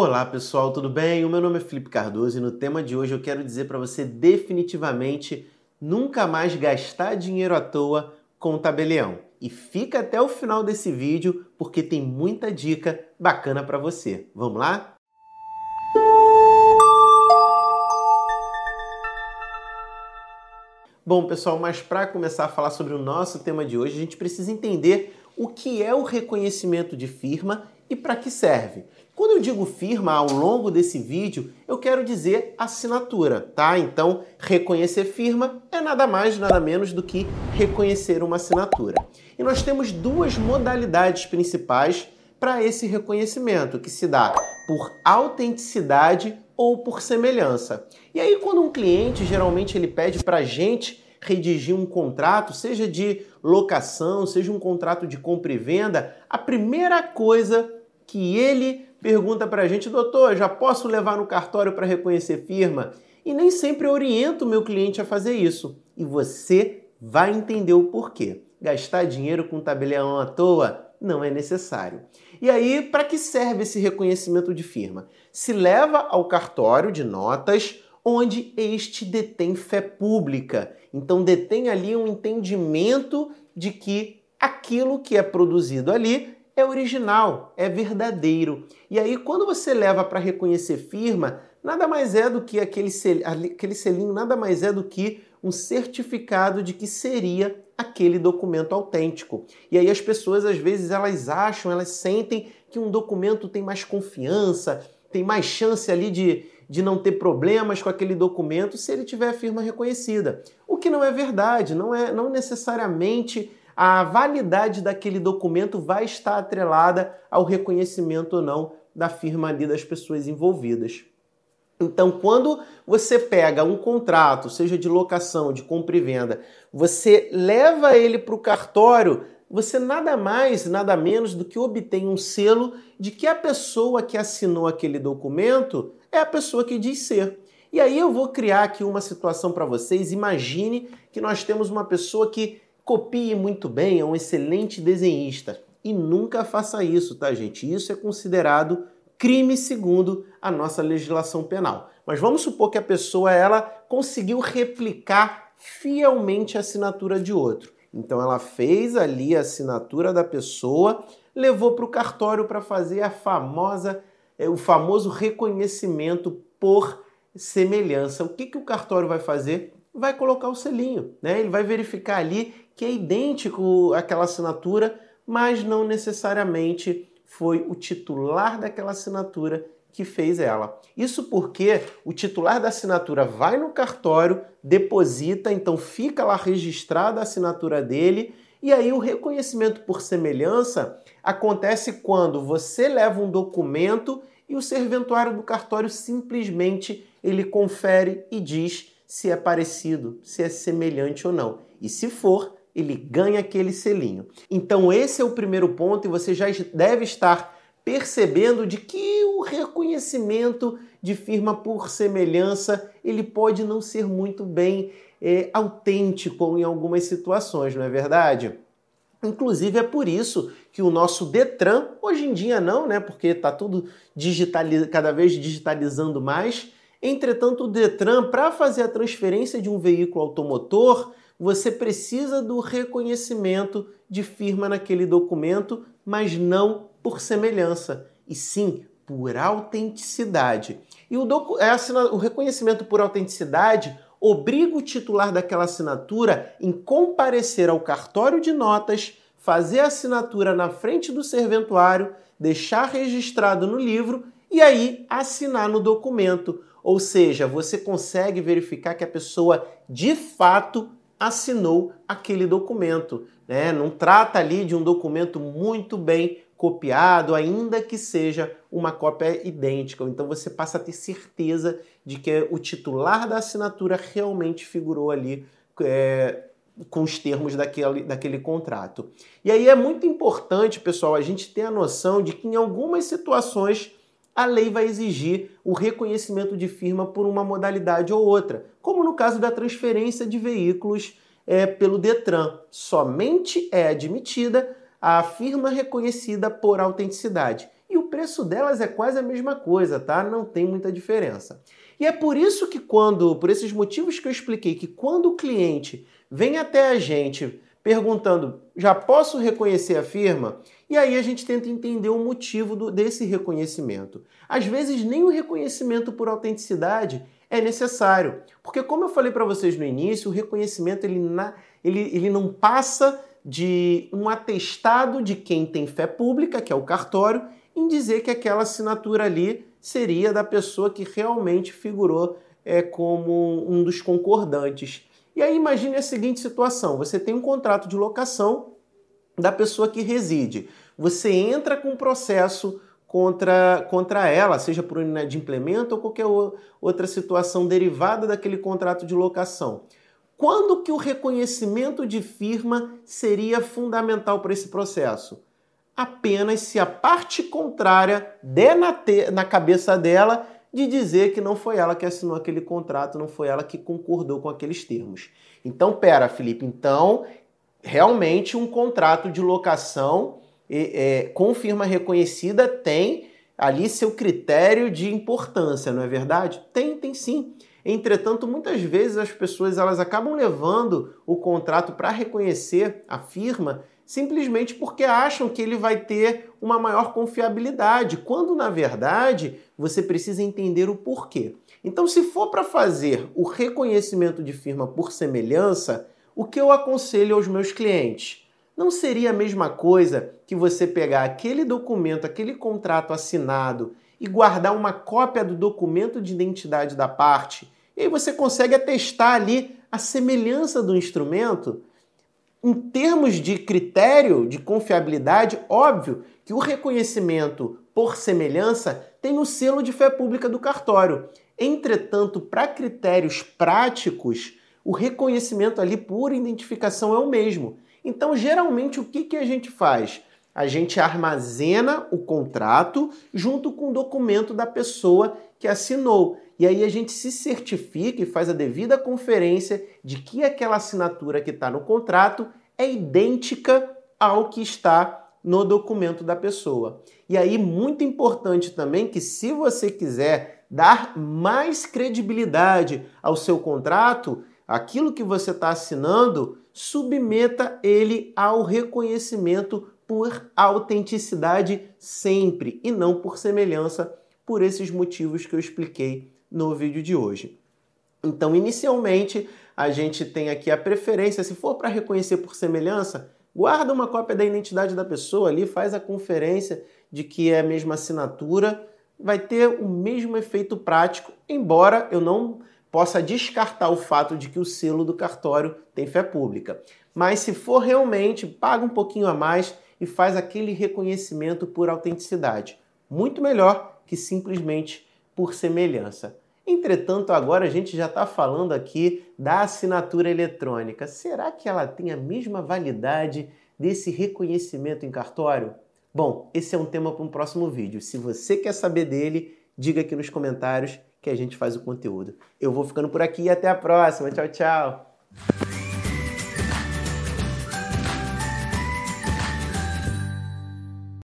Olá pessoal, tudo bem? O meu nome é Felipe Cardoso e no tema de hoje eu quero dizer para você definitivamente nunca mais gastar dinheiro à toa com o tabelião. E fica até o final desse vídeo porque tem muita dica bacana para você. Vamos lá? Bom, pessoal, mas para começar a falar sobre o nosso tema de hoje, a gente precisa entender o que é o reconhecimento de firma e para que serve. Quando eu digo firma ao longo desse vídeo, eu quero dizer assinatura, tá? Então, reconhecer firma é nada mais, nada menos do que reconhecer uma assinatura. E nós temos duas modalidades principais para esse reconhecimento, que se dá por autenticidade ou por semelhança. E aí, quando um cliente geralmente ele pede para a gente redigir um contrato, seja de locação, seja um contrato de compra e venda, a primeira coisa que ele pergunta para a gente, doutor, já posso levar no cartório para reconhecer firma? E nem sempre oriento o meu cliente a fazer isso. E você vai entender o porquê. Gastar dinheiro com tabelião à toa não é necessário. E aí, para que serve esse reconhecimento de firma? Se leva ao cartório de notas onde este detém fé pública. Então detém ali um entendimento de que aquilo que é produzido ali é original, é verdadeiro. E aí, quando você leva para reconhecer firma, nada mais é do que aquele, sel, aquele selinho, nada mais é do que um certificado de que seria aquele documento autêntico. E aí as pessoas às vezes elas acham, elas sentem que um documento tem mais confiança, tem mais chance ali de, de não ter problemas com aquele documento se ele tiver a firma reconhecida. O que não é verdade, não é não necessariamente a validade daquele documento vai estar atrelada ao reconhecimento ou não da firma ali das pessoas envolvidas. Então, quando você pega um contrato, seja de locação, de compra e venda, você leva ele para o cartório, você nada mais, nada menos do que obtém um selo de que a pessoa que assinou aquele documento é a pessoa que diz ser. E aí eu vou criar aqui uma situação para vocês. Imagine que nós temos uma pessoa que copie muito bem, é um excelente desenhista. E nunca faça isso, tá, gente? Isso é considerado crime segundo a nossa legislação penal. Mas vamos supor que a pessoa ela conseguiu replicar fielmente a assinatura de outro. Então ela fez ali a assinatura da pessoa, levou para o cartório para fazer a famosa, é, o famoso reconhecimento por semelhança. O que, que o cartório vai fazer? Vai colocar o selinho, né? Ele vai verificar ali que é idêntico àquela assinatura, mas não necessariamente foi o titular daquela assinatura que fez ela. Isso porque o titular da assinatura vai no cartório, deposita, então fica lá registrada a assinatura dele, e aí o reconhecimento por semelhança acontece quando você leva um documento e o serventuário do cartório simplesmente ele confere e diz se é parecido, se é semelhante ou não. E se for, ele ganha aquele selinho. Então esse é o primeiro ponto e você já deve estar percebendo de que o reconhecimento de firma por semelhança ele pode não ser muito bem é, autêntico em algumas situações, não é verdade? Inclusive é por isso que o nosso Detran, hoje em dia não, né? Porque está tudo cada vez digitalizando mais. Entretanto, o Detran, para fazer a transferência de um veículo automotor, você precisa do reconhecimento de firma naquele documento, mas não por semelhança, e sim por autenticidade. E o, é o reconhecimento por autenticidade obriga o titular daquela assinatura em comparecer ao cartório de notas, fazer a assinatura na frente do serventuário, deixar registrado no livro e aí assinar no documento. Ou seja, você consegue verificar que a pessoa de fato assinou aquele documento. Né? Não trata ali de um documento muito bem copiado, ainda que seja uma cópia idêntica. Então você passa a ter certeza de que o titular da assinatura realmente figurou ali é, com os termos daquele, daquele contrato. E aí é muito importante, pessoal, a gente ter a noção de que em algumas situações a lei vai exigir o reconhecimento de firma por uma modalidade ou outra, como no caso da transferência de veículos é, pelo Detran. Somente é admitida a firma reconhecida por autenticidade. E o preço delas é quase a mesma coisa, tá? Não tem muita diferença. E é por isso que quando, por esses motivos que eu expliquei, que quando o cliente vem até a gente perguntando, já posso reconhecer a firma? E aí a gente tenta entender o motivo do, desse reconhecimento. Às vezes nem o reconhecimento por autenticidade é necessário, porque como eu falei para vocês no início, o reconhecimento ele, na, ele, ele não passa de um atestado de quem tem fé pública, que é o cartório, em dizer que aquela assinatura ali seria da pessoa que realmente figurou é, como um dos concordantes. E aí imagine a seguinte situação: você tem um contrato de locação da pessoa que reside. Você entra com um processo contra, contra ela, seja por inadimplemento ou qualquer outra situação derivada daquele contrato de locação. Quando que o reconhecimento de firma seria fundamental para esse processo? Apenas se a parte contrária der na, te, na cabeça dela de dizer que não foi ela que assinou aquele contrato, não foi ela que concordou com aqueles termos. Então, pera, Felipe, então realmente um contrato de locação é, com firma reconhecida tem ali seu critério de importância, não é verdade? Tem, tem sim. Entretanto, muitas vezes as pessoas elas acabam levando o contrato para reconhecer a firma simplesmente porque acham que ele vai ter uma maior confiabilidade, quando na verdade você precisa entender o porquê. Então, se for para fazer o reconhecimento de firma por semelhança, o que eu aconselho aos meus clientes? Não seria a mesma coisa que você pegar aquele documento, aquele contrato assinado e guardar uma cópia do documento de identidade da parte? E aí você consegue atestar ali a semelhança do instrumento? Em termos de critério de confiabilidade, óbvio que o reconhecimento por semelhança tem o selo de fé pública do cartório. Entretanto, para critérios práticos, o reconhecimento ali por identificação é o mesmo. Então, geralmente, o que, que a gente faz? A gente armazena o contrato junto com o documento da pessoa que assinou. E aí a gente se certifica e faz a devida conferência de que aquela assinatura que está no contrato é idêntica ao que está no documento da pessoa. E aí, muito importante também que se você quiser dar mais credibilidade ao seu contrato, aquilo que você está assinando, submeta ele ao reconhecimento por autenticidade sempre e não por semelhança, por esses motivos que eu expliquei no vídeo de hoje. Então, inicialmente, a gente tem aqui a preferência, se for para reconhecer por semelhança, guarda uma cópia da identidade da pessoa ali, faz a conferência de que é a mesma assinatura, vai ter o mesmo efeito prático, embora eu não possa descartar o fato de que o selo do cartório tem fé pública. Mas se for realmente, paga um pouquinho a mais e faz aquele reconhecimento por autenticidade. Muito melhor que simplesmente por semelhança. Entretanto, agora a gente já está falando aqui da assinatura eletrônica. Será que ela tem a mesma validade desse reconhecimento em cartório? Bom, esse é um tema para um próximo vídeo. Se você quer saber dele, diga aqui nos comentários que a gente faz o conteúdo. Eu vou ficando por aqui e até a próxima. Tchau, tchau!